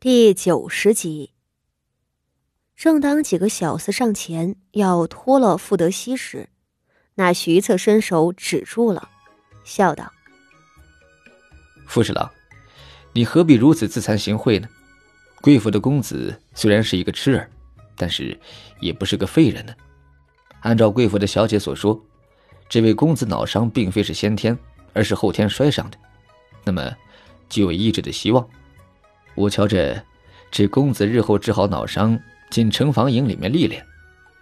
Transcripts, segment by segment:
第九十集。正当几个小厮上前要拖了傅德熙时，那徐策伸手止住了，笑道：“傅侍郎，你何必如此自惭形秽呢？贵府的公子虽然是一个痴儿，但是也不是个废人呢。按照贵府的小姐所说，这位公子脑伤并非是先天，而是后天摔伤的，那么就有医治的希望。”我瞧着，这公子日后治好脑伤，进城防营里面历练，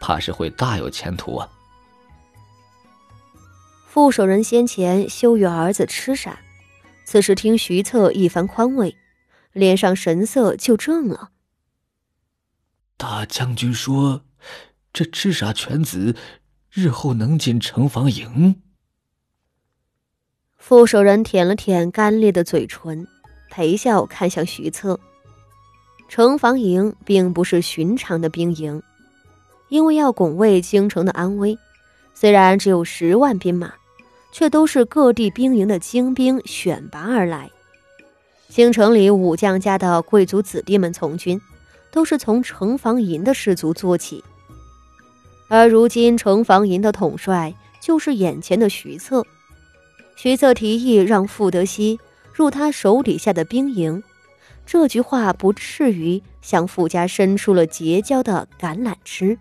怕是会大有前途啊。副手人先前羞于儿子痴傻，此时听徐策一番宽慰，脸上神色就正了。大将军说，这痴傻犬子日后能进城防营？副手人舔了舔干裂的嘴唇。陪笑看向徐策，城防营并不是寻常的兵营，因为要拱卫京城的安危，虽然只有十万兵马，却都是各地兵营的精兵选拔而来。京城里武将家的贵族子弟们从军，都是从城防营的士卒做起，而如今城防营的统帅就是眼前的徐策。徐策提议让傅德熙。入他手底下的兵营，这句话不至于向傅家伸出了结交的橄榄枝。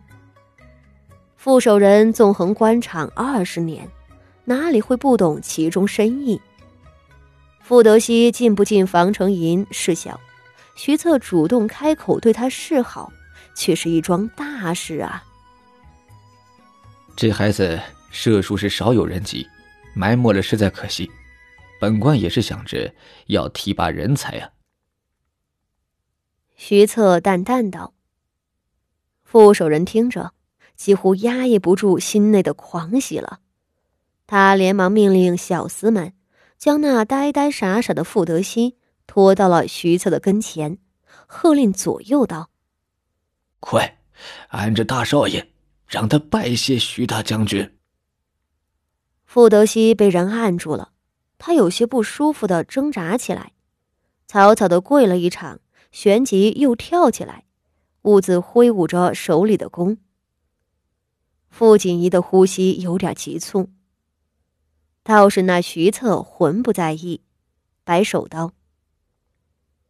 傅守仁纵横官场二十年，哪里会不懂其中深意？傅德熙进不进防城营事小，徐策主动开口对他示好，却是一桩大事啊！这孩子射术是少有人及，埋没了实在可惜。本官也是想着要提拔人才啊。徐策淡淡道。副手人听着，几乎压抑不住心内的狂喜了。他连忙命令小厮们将那呆呆傻傻的傅德熙拖到了徐策的跟前，喝令左右道：“快，按着大少爷，让他拜谢徐大将军。”傅德熙被人按住了。他有些不舒服的挣扎起来，草草的跪了一场，旋即又跳起来，兀自挥舞着手里的弓。傅锦仪的呼吸有点急促，倒是那徐策浑不在意，摆手道：“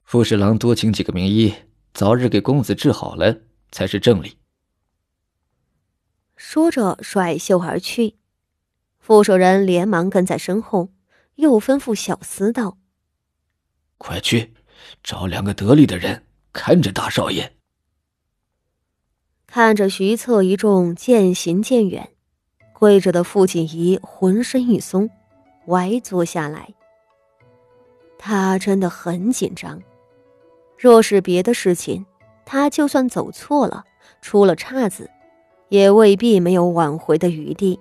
傅侍郎多请几个名医，早日给公子治好了，才是正理。”说着甩袖而去，傅守仁连忙跟在身后。又吩咐小厮道：“快去找两个得力的人看着大少爷。”看着徐策一众渐行渐远，跪着的傅锦仪浑身一松，歪坐下来。他真的很紧张。若是别的事情，他就算走错了，出了岔子，也未必没有挽回的余地。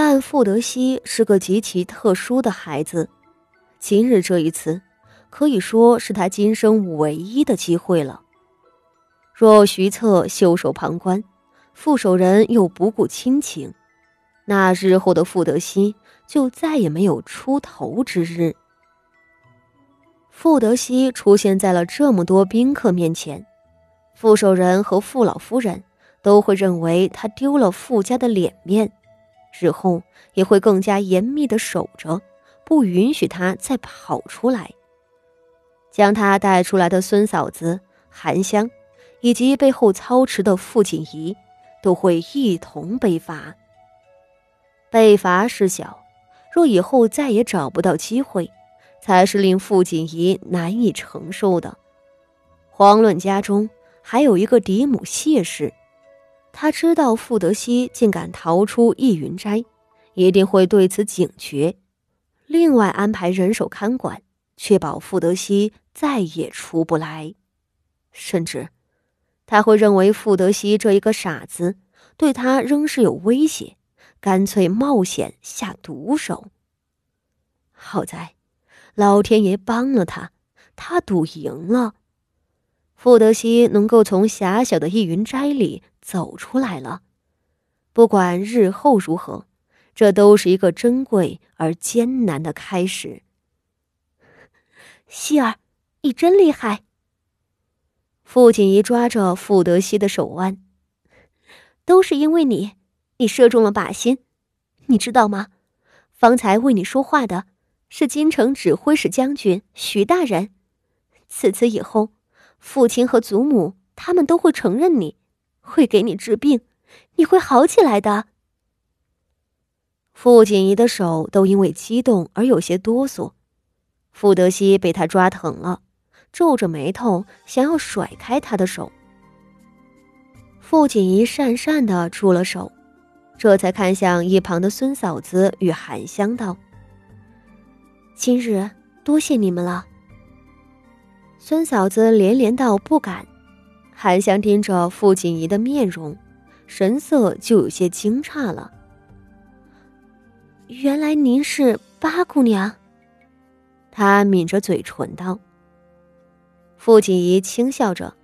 但傅德熙是个极其特殊的孩子，今日这一次，可以说是他今生唯一的机会了。若徐策袖手旁观，傅守仁又不顾亲情，那日后的傅德熙就再也没有出头之日。傅德熙出现在了这么多宾客面前，傅守仁和傅老夫人都会认为他丢了傅家的脸面。日后也会更加严密的守着，不允许他再跑出来。将他带出来的孙嫂子韩香，以及背后操持的傅锦仪，都会一同被罚。被罚事小，若以后再也找不到机会，才是令傅锦仪难以承受的。遑论家中还有一个嫡母谢氏。他知道傅德熙竟敢逃出逸云斋，一定会对此警觉，另外安排人手看管，确保傅德熙再也出不来。甚至，他会认为傅德熙这一个傻子对他仍是有威胁，干脆冒险下毒手。好在，老天爷帮了他，他赌赢了。傅德熙能够从狭小的逸云斋里走出来了，不管日后如何，这都是一个珍贵而艰难的开始。希儿，你真厉害！傅锦仪抓着傅德熙的手腕，都是因为你，你射中了靶心，你知道吗？方才为你说话的是京城指挥使将军徐大人，此次以后，父亲和祖母他们都会承认你，会给你治病，你会好起来的。傅锦仪的手都因为激动而有些哆嗦，傅德熙被他抓疼了。皱着眉头，想要甩开他的手。傅锦仪讪讪的出了手，这才看向一旁的孙嫂子与韩香道：“今日多谢你们了。”孙嫂子连连道：“不敢。”韩香盯着傅锦仪的面容，神色就有些惊诧了。原来您是八姑娘。她抿着嘴唇道。傅锦仪轻笑着，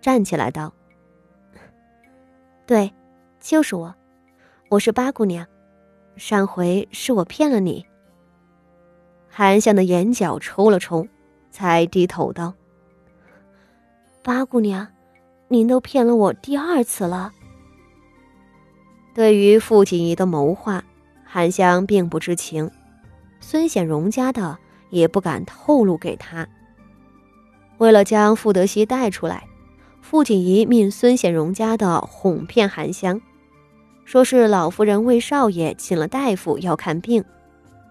站起来道：“对，就是我，我是八姑娘。上回是我骗了你。”韩香的眼角抽了抽，才低头道：“八姑娘，您都骗了我第二次了。”对于傅锦仪的谋划，韩香并不知情，孙显荣家的也不敢透露给他。为了将傅德熙带出来，傅锦仪命孙显荣家的哄骗韩香，说是老夫人为少爷请了大夫要看病，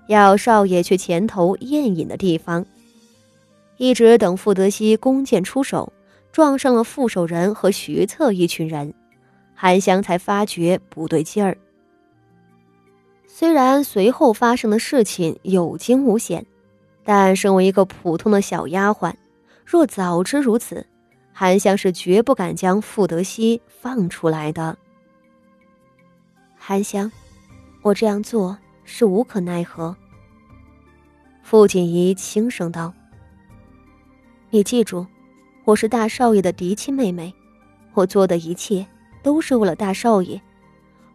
要少爷去前头宴饮的地方。一直等傅德熙弓箭出手，撞上了傅守仁和徐策一群人，韩香才发觉不对劲儿。虽然随后发生的事情有惊无险，但身为一个普通的小丫鬟。若早知如此，韩香是绝不敢将傅德熙放出来的。韩香，我这样做是无可奈何。傅锦仪轻声道：“你记住，我是大少爷的嫡亲妹妹，我做的一切都是为了大少爷，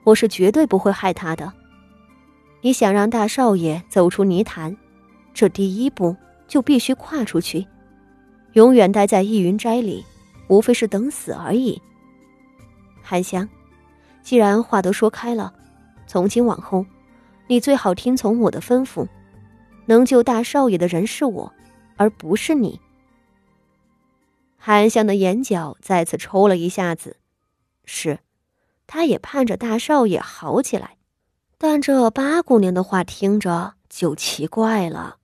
我是绝对不会害他的。你想让大少爷走出泥潭，这第一步就必须跨出去。”永远待在逸云斋里，无非是等死而已。韩香，既然话都说开了，从今往后，你最好听从我的吩咐。能救大少爷的人是我，而不是你。韩香的眼角再次抽了一下子，是，他也盼着大少爷好起来，但这八姑娘的话听着就奇怪了。